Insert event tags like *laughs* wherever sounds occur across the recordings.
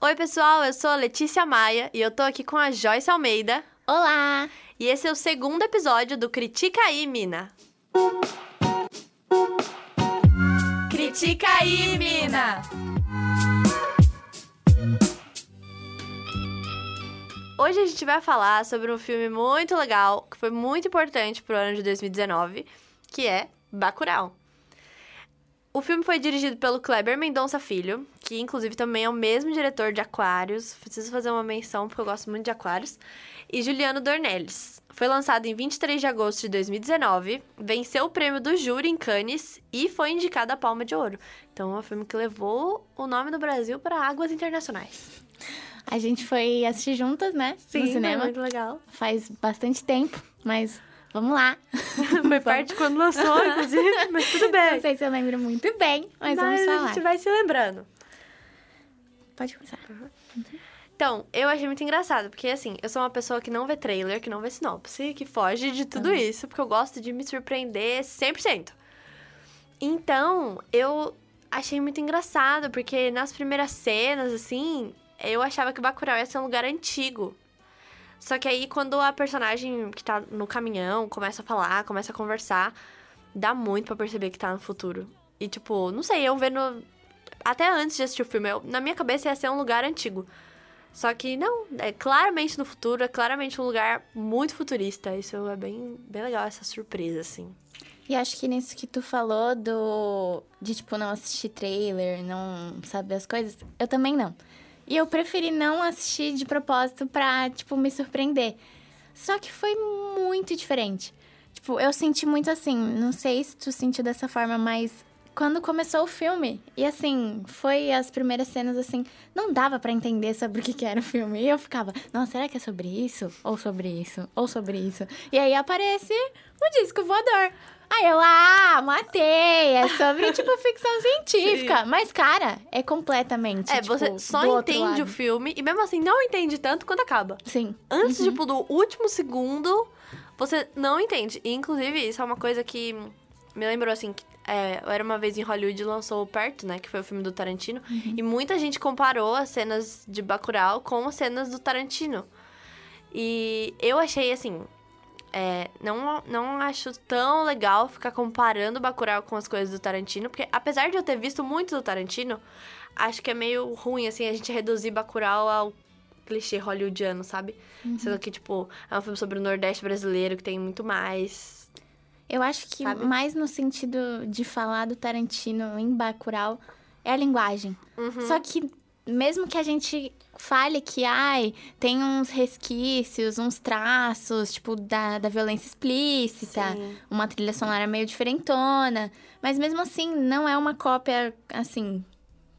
Oi, pessoal, eu sou a Letícia Maia e eu tô aqui com a Joyce Almeida. Olá! E esse é o segundo episódio do Critica aí, Mina. Critica aí, Mina! Hoje a gente vai falar sobre um filme muito legal, que foi muito importante pro ano de 2019, que é Bacurau. O filme foi dirigido pelo Kleber Mendonça Filho, que inclusive também é o mesmo diretor de Aquários. Preciso fazer uma menção porque eu gosto muito de Aquários. E Juliano Dornelles. Foi lançado em 23 de agosto de 2019, venceu o prêmio do júri em Cannes e foi indicado a Palma de Ouro. Então é um filme que levou o nome do Brasil para águas internacionais. A gente foi assistir juntas, né? Sim, no cinema. muito legal. Faz bastante tempo, mas vamos lá. *laughs* Foi parte quando lançou, inclusive, mas tudo *laughs* bem. Não sei se eu lembro muito bem, mas, vamos a falar. gente vai se lembrando. Pode começar. Então, eu achei muito engraçado, porque assim, eu sou uma pessoa que não vê trailer, que não vê sinopse, que foge de tudo Uhum. isso, porque eu gosto de me surpreender 100%. Então, eu achei muito engraçado, porque nas primeiras cenas, assim, eu achava que Bacurau ia ser um lugar antigo. Só que aí, quando a personagem que tá no caminhão começa a falar, começa a conversar, dá muito pra perceber que tá no futuro. E, tipo, não sei, eu vendo. Até antes de assistir o filme, eu- na minha cabeça ia ser um lugar antigo. Só que não, é claramente no futuro, é claramente um lugar muito futurista. Isso é bem, bem legal, essa surpresa, assim. E acho que nisso que tu falou do. de, tipo, não assistir trailer, não saber as coisas, eu também não. E eu preferi não assistir de propósito pra, tipo, me surpreender. Só que foi muito diferente. Tipo, eu senti muito assim, não sei se tu sentiu dessa forma, mas quando começou o filme, e assim, foi as primeiras cenas assim, não dava pra entender sobre o que, que era o filme. E eu ficava, nossa, será que é sobre isso? Ou sobre isso? Ou sobre isso? E aí aparece o disco voador. Aí eu, ah, matei! É sobre, *laughs* tipo, ficção científica. Mas, cara, é completamente. É, tipo, você só entende o filme e mesmo assim não entende tanto quando acaba. Sim. Antes, Uhum. tipo, do último segundo, você não entende. E, inclusive, isso é uma coisa que me lembrou, assim, que é, eu era uma vez em Hollywood e lançou Perto, né? Que foi o filme do Tarantino. Uhum. E muita gente comparou as cenas de Bacurau com as cenas do Tarantino. E eu achei, assim... é, não, não acho tão legal ficar comparando Bacurau com as coisas do Tarantino. Porque, apesar de eu ter visto muito do Tarantino, acho que é meio ruim, assim, a gente *laughs* reduzir Bacurau ao clichê hollywoodiano, sabe? Uhum. Sendo que, tipo, é um filme sobre o Nordeste brasileiro, que tem muito mais. Eu acho que Sabe? mais no sentido de falar do Tarantino em Bacurau é a linguagem. Uhum. Só que mesmo que a gente fale que, ai, tem uns resquícios, uns traços, tipo, da, da violência explícita, Sim. uma trilha sonora meio diferentona, mas mesmo assim não é uma cópia, assim,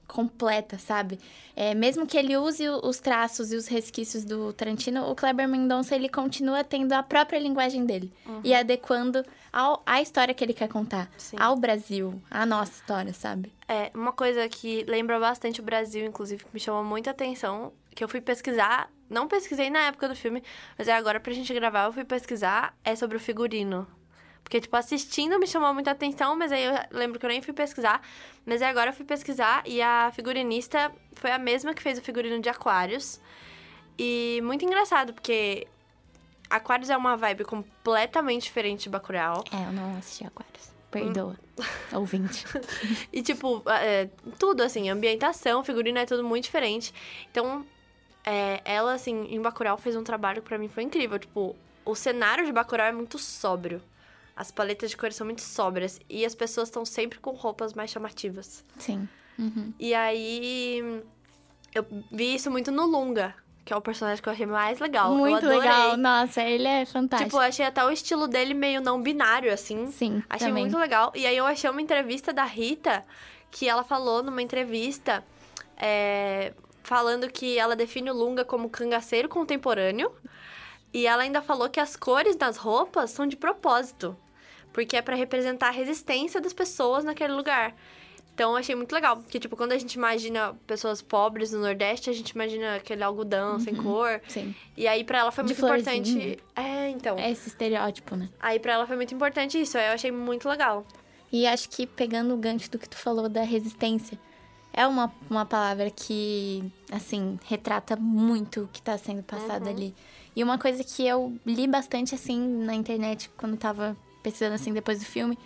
completa, sabe? É, mesmo que ele use os traços e os resquícios do Tarantino, o Kleber Mendonça, ele continua tendo a própria linguagem dele e adequando ao, à história que ele quer contar, Sim. ao Brasil, à nossa história, sabe? É, uma coisa que lembra bastante o Brasil, inclusive, que me chamou muita atenção, que eu fui pesquisar, não pesquisei na época do filme, mas é agora pra gente gravar, eu fui pesquisar, é sobre o figurino. Porque, tipo, assistindo me chamou muita atenção, mas aí eu lembro que eu nem fui pesquisar. Mas aí agora eu fui pesquisar e a figurinista foi a mesma que fez o figurino de Aquários. E muito engraçado, porque Aquários é uma vibe completamente diferente de Bacurau. É, eu não assisti Aquários. Perdoa, *laughs* ouvinte. *laughs* E, tipo, é, tudo, assim, ambientação, figurino é tudo muito diferente. Então, é, ela, assim, em Bacurau fez um trabalho que pra mim foi incrível. Tipo, o cenário de Bacurau é muito sóbrio. As paletas de cores são muito sóbrias. E as pessoas estão sempre com roupas mais chamativas. Sim. Uhum. E aí, eu vi isso muito no Lunga, que é o personagem que eu achei mais legal. Muito legal. Nossa, ele é fantástico. Tipo, eu achei até o estilo dele meio não binário, assim. Sim, Achei também. muito legal. E aí eu achei uma entrevista da Rita, que ela falou numa entrevista, é, falando que ela define o Lunga como cangaceiro contemporâneo. E ela ainda falou que as cores das roupas são de propósito. Porque é pra representar a resistência das pessoas naquele lugar. Então eu achei muito legal. Porque, tipo, quando a gente imagina pessoas pobres no Nordeste, a gente imagina aquele algodão sem cor. Sim. E aí, pra ela foi muito importante. É, então. É esse estereótipo, né? Aí pra ela foi muito importante isso. Eu achei muito legal. E acho que pegando o gancho do que tu falou da resistência, é uma, uma palavra que, assim, retrata muito o que tá sendo passado Uhum. ali. E uma coisa que eu li bastante, assim, na internet, quando tava pesquisando, assim, depois do filme,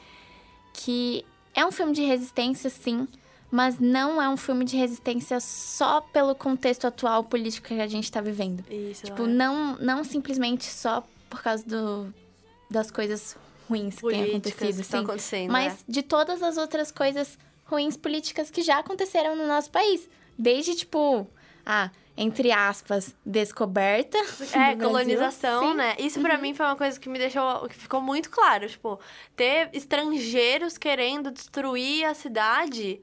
que é um filme de resistência, sim, mas não é um filme de resistência só pelo contexto atual político que a gente tá vivendo. Isso. Tipo, é. não, não simplesmente só por causa do, das coisas ruins que têm políticas acontecido, que sim. acontecendo. Mas é. de todas as outras coisas ruins políticas que já aconteceram no nosso país. Desde, tipo, a, entre aspas, descoberta. É, Brasil. colonização. Uhum. né? Isso pra mim foi uma coisa que me deixou. que ficou muito claro. Tipo, ter estrangeiros querendo destruir a cidade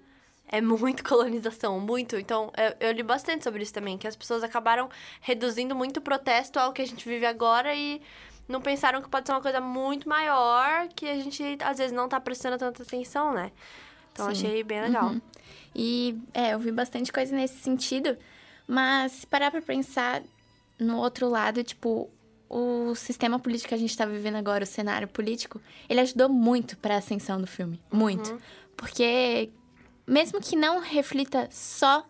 é muito *laughs* colonização, muito. Então, eu, eu li bastante sobre isso também, que as pessoas acabaram reduzindo muito o protesto ao que a gente vive agora e não pensaram que pode ser uma coisa muito maior que a gente às vezes não tá prestando tanta atenção, né? Então, Sim. achei bem legal. Uhum. E, é, eu vi bastante coisa nesse sentido. Mas, se parar pra pensar no outro lado, tipo, o sistema político que a gente tá vivendo agora, o cenário político, ele ajudou muito pra ascensão do filme. Muito. Uhum. Porque, mesmo que não reflita só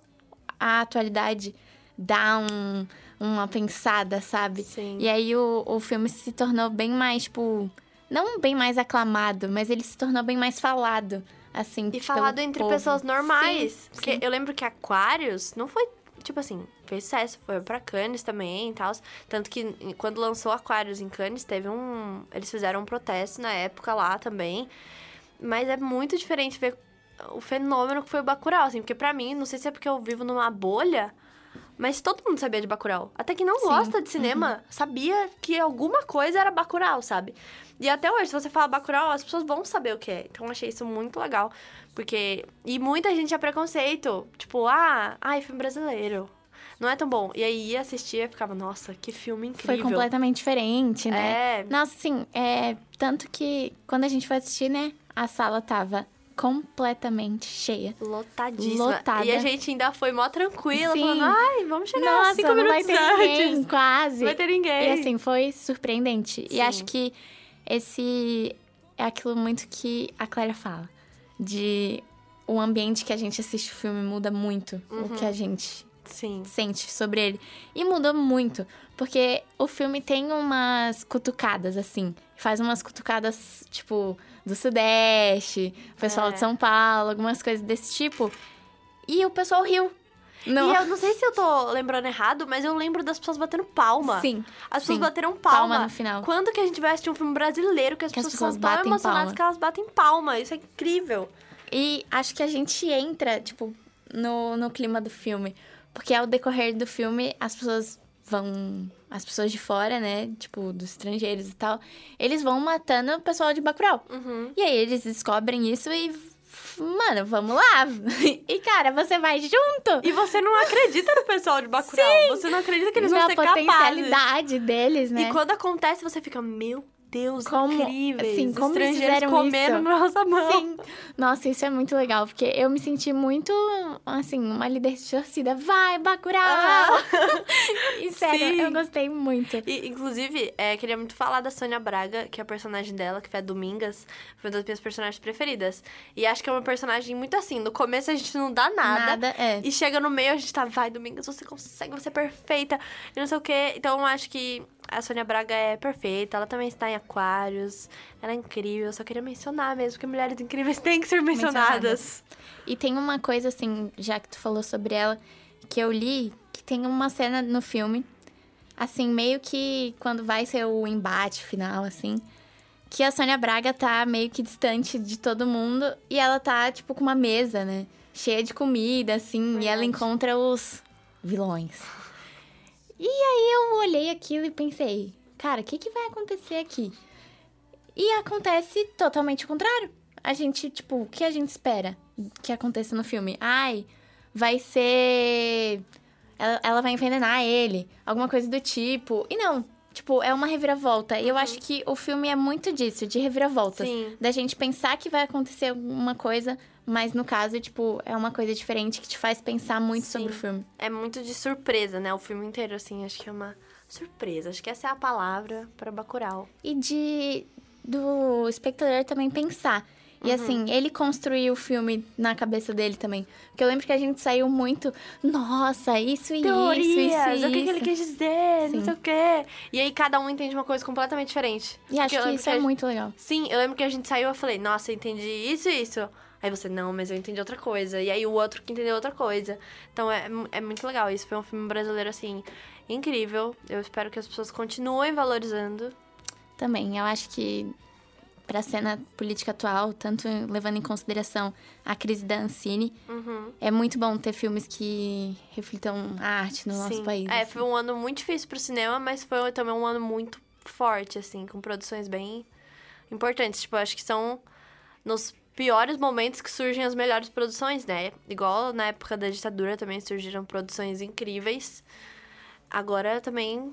a atualidade, dá um, uma pensada, sabe? Sim. E aí o, o filme se tornou bem mais, tipo. Não bem mais aclamado, mas ele se tornou bem mais falado, assim. E falado entre povo. pessoas normais. Sim, porque sim. eu lembro que Aquarius não foi, tipo assim, fez sucesso, foi pra Cannes também e tal. Tanto que quando lançou Aquarius em Cannes, teve um. Eles fizeram um protesto na época lá também. Mas é muito diferente ver o fenômeno que foi o Bacurau, assim. Porque pra mim, não sei se é porque eu vivo numa bolha. Mas todo mundo sabia de Bacurau. Até que não Sim, Uhum. gosta de cinema, sabia que alguma coisa era Bacurau, sabe? E até hoje, se você fala Bacurau, as pessoas vão saber o que é. Então, eu achei isso muito legal. Porque... E muita gente tinha preconceito. Tipo, ah, ai, filme brasileiro. Não é tão bom. E aí, ia assistir e ficava, nossa, que filme incrível. Foi completamente diferente, né? É, Nossa, assim, é. Tanto que quando a gente foi assistir, né? A sala tava completamente cheia. lotadíssima. Lotada. E a gente ainda foi mó tranquila, Sim. falando, ai, vamos chegar Nossa, cinco não minutos vai ter antes. ninguém, quase. Não vai ter ninguém. E assim, foi surpreendente. Sim. E acho que esse é aquilo muito que a Clara fala. De o ambiente que a gente assiste o filme muda muito Uhum. o que a gente Sim. sente sobre ele. E mudou muito, porque o filme tem umas cutucadas, assim. Faz umas cutucadas, tipo, do Sudeste, o pessoal É. de São Paulo, algumas coisas desse tipo. E o pessoal riu. Não. E eu não sei se eu tô lembrando errado, mas eu lembro das pessoas batendo palma. Sim, As pessoas sim. bateram palma. palma no final. Quando que a gente vai assistir um filme brasileiro que as Que as pessoas, pessoas são tão emocionadas palma. que elas batem palma? Isso é incrível. E acho que a gente entra, tipo, no, no clima do filme. Porque ao decorrer do filme, as pessoas vão. As pessoas de fora, né? Tipo, dos estrangeiros e tal. Eles vão matando o pessoal de Bacurau. Uhum. E aí eles descobrem isso e. Mano, vamos lá. *laughs* E, cara, você vai junto. E você não acredita no pessoal de Bacurau. Você não acredita que eles vão Na ser capazes. potencialidade deles, né? E quando acontece, você fica, meu Deus, Como- incríveis. assim, como Estrangeiros comendo isso? nossa mão. Sim. Nossa, isso é muito legal, porque eu me senti muito, assim, uma líder de torcida. Vai, Bacurau! Ah. *laughs* e sério, Sim. eu gostei muito. E, inclusive, é, queria muito falar da Sônia Braga, que é a personagem dela, que foi a Domingas. Foi uma das minhas personagens preferidas. E acho que é uma personagem muito assim. No começo a gente não dá nada. Nada, é. E chega no meio, a gente tá, vai, Domingas, você consegue, você é perfeita. E não sei o quê. Então, acho que a Sônia Braga é perfeita. Ela também está em Aquários. Ela é incrível. Eu só queria mencionar mesmo, que mulheres incríveis *laughs* têm que ser mencionadas. E tem uma coisa, assim, já que tu falou sobre ela, que eu li, que tem uma cena no filme, assim, meio que quando vai ser o embate final, assim, que a Sônia Braga tá meio que distante de todo mundo e ela tá, tipo, com uma mesa, né? Cheia de comida, assim, e ela Verdade. encontra os vilões. E aí eu olhei aquilo e pensei, cara, o que, que vai acontecer aqui? E acontece totalmente o contrário. A gente, tipo, o que a gente espera que aconteça no filme? Ai, vai ser. Ela, ela vai envenenar ele, alguma coisa do tipo. E não, tipo, é uma reviravolta. E eu acho que o filme é muito disso, de reviravoltas. Sim. Da gente pensar que vai acontecer alguma coisa, mas no caso, tipo, é uma coisa diferente que te faz pensar muito Sim. sobre o filme. É muito de surpresa, né? O filme inteiro, assim, acho que é uma surpresa. Acho que essa é a palavra para Bacurau. E de do espectador também pensar. E assim, ele construiu o filme na cabeça dele também. Porque eu lembro que a gente saiu muito, nossa, isso e Teorias, isso, isso, o que, que ele isso." quis dizer, Sim. não sei o quê. E aí cada um entende uma coisa completamente diferente. E acho que isso a é gente- muito legal. Sim, eu lembro que a gente saiu eu falei, nossa, entendi isso e isso. Aí você, não, mas eu entendi outra coisa. E aí o outro que entendeu outra coisa. Então é, é muito legal. Isso foi um filme brasileiro, assim, incrível. Eu espero que as pessoas continuem valorizando. Também, eu acho que pra cena política atual, tanto levando em consideração a crise da Ancine, Uhum. é muito bom ter filmes que reflitam a arte no nosso Sim. país. É, assim. foi um ano muito difícil pro cinema, mas foi também um ano muito forte, assim, com produções bem importantes. Tipo, acho que são nos piores momentos que surgem as melhores produções, né? Igual na época da ditadura também surgiram produções incríveis. Agora também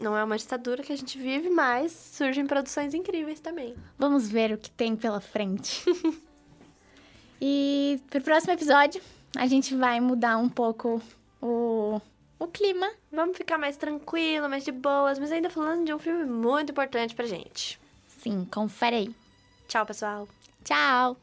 não é uma ditadura que a gente vive, mas surgem produções incríveis também. Vamos ver o que tem pela frente. *laughs* e pro próximo episódio, a gente vai mudar um pouco o, o clima. Vamos ficar mais tranquilo, mais de boas, mas ainda falando de um filme muito importante pra gente. Sim, confere aí. Tchau, pessoal. Tchau!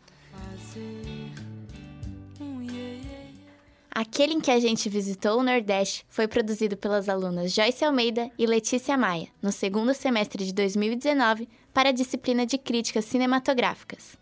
Aquele em que a gente visitou o Nordeste foi produzido pelas alunas Joyce Almeida e Letícia Maia, no segundo semestre de 2019, para a disciplina de Críticas Cinematográficas.